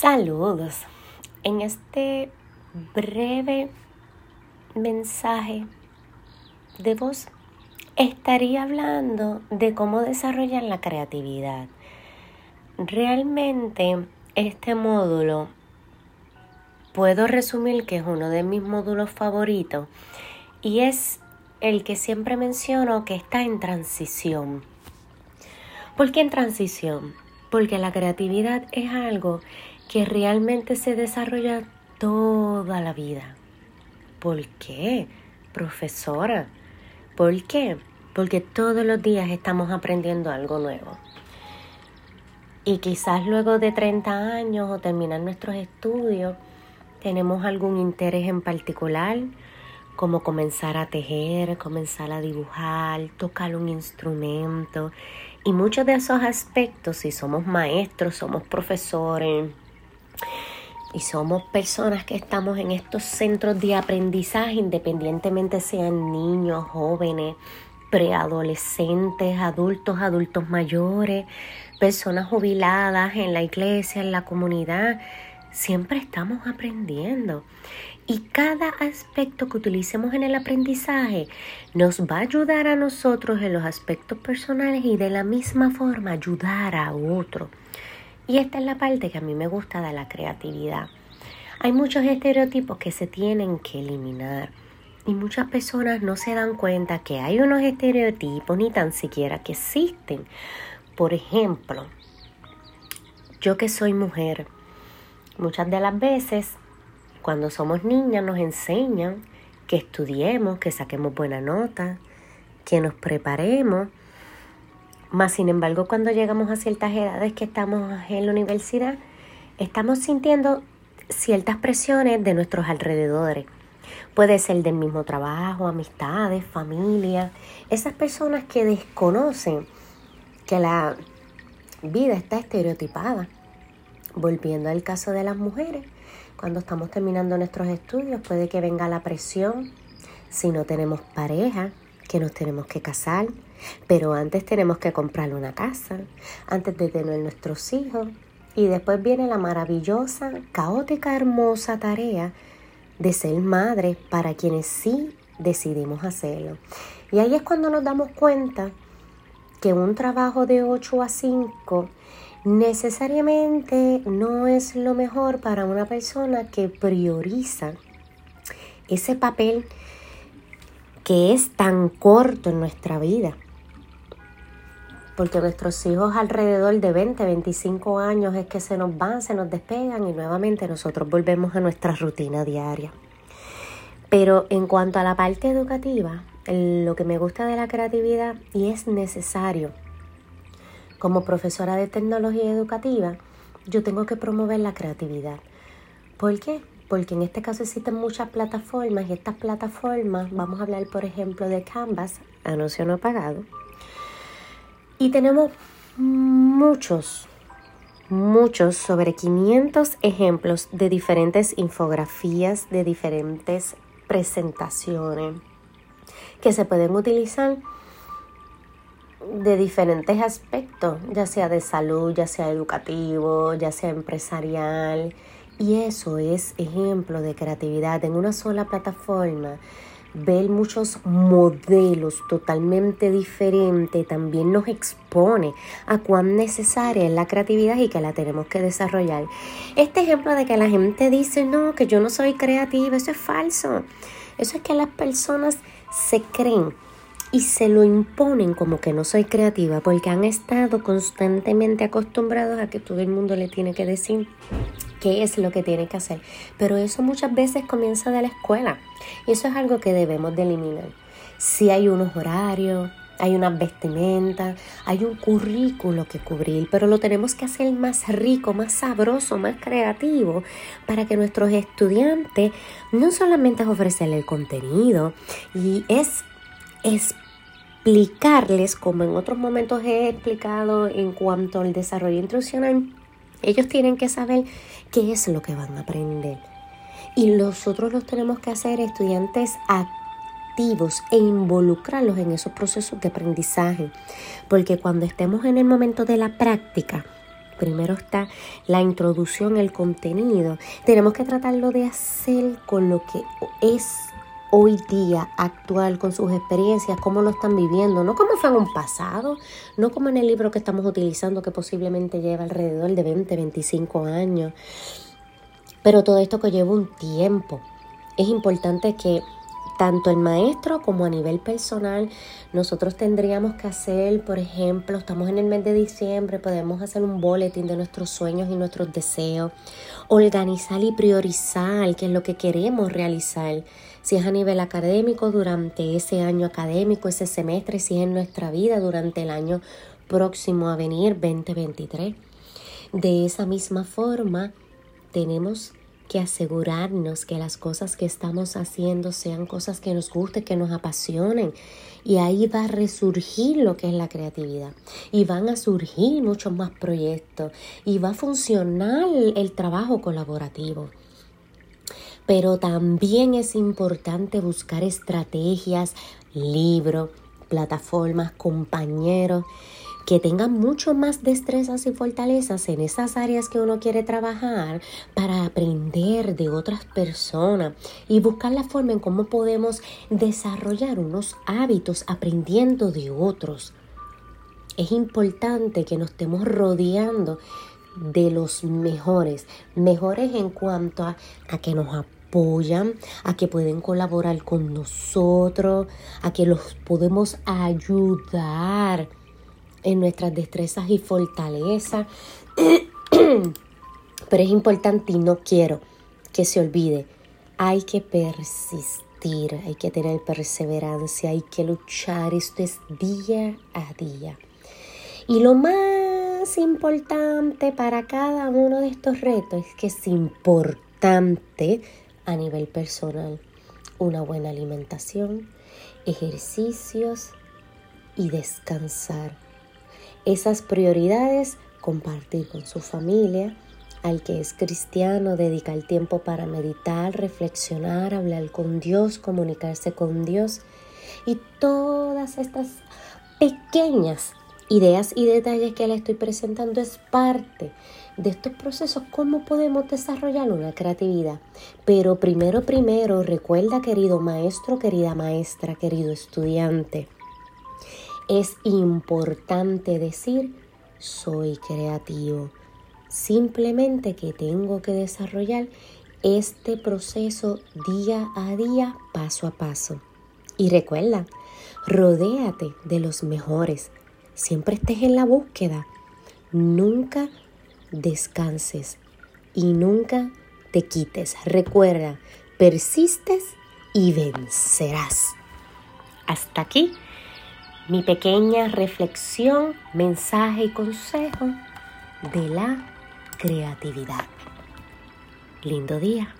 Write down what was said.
Saludos. En este breve mensaje de voz estaría hablando de cómo desarrollar la creatividad. Realmente este módulo puedo resumir que es uno de mis módulos favoritos y es el que siempre menciono que está en transición. ¿Por qué en transición? Porque la creatividad es algo que realmente se desarrolla toda la vida. ¿Por qué, profesora? ¿Por qué? Porque todos los días estamos aprendiendo algo nuevo. Y quizás luego de 30 años o terminar nuestros estudios, tenemos algún interés en particular, como comenzar a tejer, comenzar a dibujar, tocar un instrumento. Y muchos de esos aspectos, si somos maestros, somos profesores, y somos personas que estamos en estos centros de aprendizaje, independientemente sean niños, jóvenes, preadolescentes, adultos, adultos mayores, personas jubiladas en la iglesia, en la comunidad. Siempre estamos aprendiendo. Y cada aspecto que utilicemos en el aprendizaje nos va a ayudar a nosotros en los aspectos personales y de la misma forma ayudar a otro. Y esta es la parte que a mí me gusta de la creatividad. Hay muchos estereotipos que se tienen que eliminar y muchas personas no se dan cuenta que hay unos estereotipos ni tan siquiera que existen. Por ejemplo, yo que soy mujer, muchas de las veces cuando somos niñas nos enseñan que estudiemos, que saquemos buena nota, que nos preparemos más sin embargo, cuando llegamos a ciertas edades que estamos en la universidad, estamos sintiendo ciertas presiones de nuestros alrededores. Puede ser del mismo trabajo, amistades, familia, esas personas que desconocen que la vida está estereotipada. Volviendo al caso de las mujeres, cuando estamos terminando nuestros estudios puede que venga la presión si no tenemos pareja, que nos tenemos que casar, pero antes tenemos que comprarle una casa, antes de tener nuestros hijos. Y después viene la maravillosa, caótica, hermosa tarea de ser madre para quienes sí decidimos hacerlo. Y ahí es cuando nos damos cuenta que un trabajo de 8 a 5 necesariamente no es lo mejor para una persona que prioriza ese papel que es tan corto en nuestra vida porque nuestros hijos alrededor de 20, 25 años es que se nos van, se nos despegan y nuevamente nosotros volvemos a nuestra rutina diaria. Pero en cuanto a la parte educativa, lo que me gusta de la creatividad y es necesario, como profesora de tecnología educativa, yo tengo que promover la creatividad. ¿Por qué? Porque en este caso existen muchas plataformas y estas plataformas, vamos a hablar por ejemplo de Canvas, anuncio no pagado, y tenemos muchos, muchos, sobre 500 ejemplos de diferentes infografías, de diferentes presentaciones que se pueden utilizar de diferentes aspectos, ya sea de salud, ya sea educativo, ya sea empresarial. Y eso es ejemplo de creatividad en una sola plataforma ver muchos modelos totalmente diferentes también nos expone a cuán necesaria es la creatividad y que la tenemos que desarrollar. Este ejemplo de que la gente dice, no, que yo no soy creativa, eso es falso. Eso es que las personas se creen y se lo imponen como que no soy creativa porque han estado constantemente acostumbrados a que todo el mundo le tiene que decir qué es lo que tiene que hacer. Pero eso muchas veces comienza de la escuela y eso es algo que debemos de eliminar. Si hay unos horarios, hay unas vestimentas, hay un currículo que cubrir, pero lo tenemos que hacer más rico, más sabroso, más creativo, para que nuestros estudiantes no solamente es ofrecerle el contenido y es explicarles, como en otros momentos he explicado en cuanto al desarrollo instruccional, ellos tienen que saber qué es lo que van a aprender. Y nosotros los tenemos que hacer estudiantes activos e involucrarlos en esos procesos de aprendizaje. Porque cuando estemos en el momento de la práctica, primero está la introducción, el contenido. Tenemos que tratarlo de hacer con lo que es hoy día actual, con sus experiencias, cómo lo están viviendo, no como fue en un pasado, no como en el libro que estamos utilizando que posiblemente lleva alrededor de 20, 25 años, pero todo esto que lleva un tiempo. Es importante que tanto el maestro como a nivel personal, nosotros tendríamos que hacer, por ejemplo, estamos en el mes de diciembre, podemos hacer un boletín de nuestros sueños y nuestros deseos, organizar y priorizar qué es lo que queremos realizar, si es a nivel académico durante ese año académico, ese semestre, si es en nuestra vida durante el año próximo a venir, 2023. De esa misma forma, tenemos que asegurarnos que las cosas que estamos haciendo sean cosas que nos gusten, que nos apasionen. Y ahí va a resurgir lo que es la creatividad. Y van a surgir muchos más proyectos. Y va a funcionar el trabajo colaborativo. Pero también es importante buscar estrategias, libros, plataformas, compañeros que tengan mucho más destrezas y fortalezas en esas áreas que uno quiere trabajar para aprender de otras personas y buscar la forma en cómo podemos desarrollar unos hábitos aprendiendo de otros. Es importante que nos estemos rodeando de los mejores, mejores en cuanto a, que nos apoyan, a que pueden colaborar con nosotros, a que los podemos ayudar en nuestras destrezas y fortalezas. Pero es importante y no quiero que se olvide. Hay que persistir, hay que tener perseverancia, hay que luchar. Esto es día a día. Y lo más importante para cada uno de estos retos es que es importante a nivel personal. Una buena alimentación, ejercicios y descansar. Esas prioridades, compartir con su familia, al que es cristiano, dedicar tiempo para meditar, reflexionar, hablar con Dios, comunicarse con Dios. Y todas estas pequeñas ideas y detalles que le estoy presentando es parte de estos procesos, cómo podemos desarrollar una creatividad. Pero primero, primero, recuerda querido maestro, querida maestra, querido estudiante, es importante decir soy creativo. Simplemente que tengo que desarrollar este proceso día a día, paso a paso. Y recuerda, rodéate de los mejores. Siempre estés en la búsqueda. Nunca descanses y nunca te quites. Recuerda, persistes y vencerás. Hasta aquí mi pequeña reflexión, mensaje y consejo de la creatividad. Lindo día.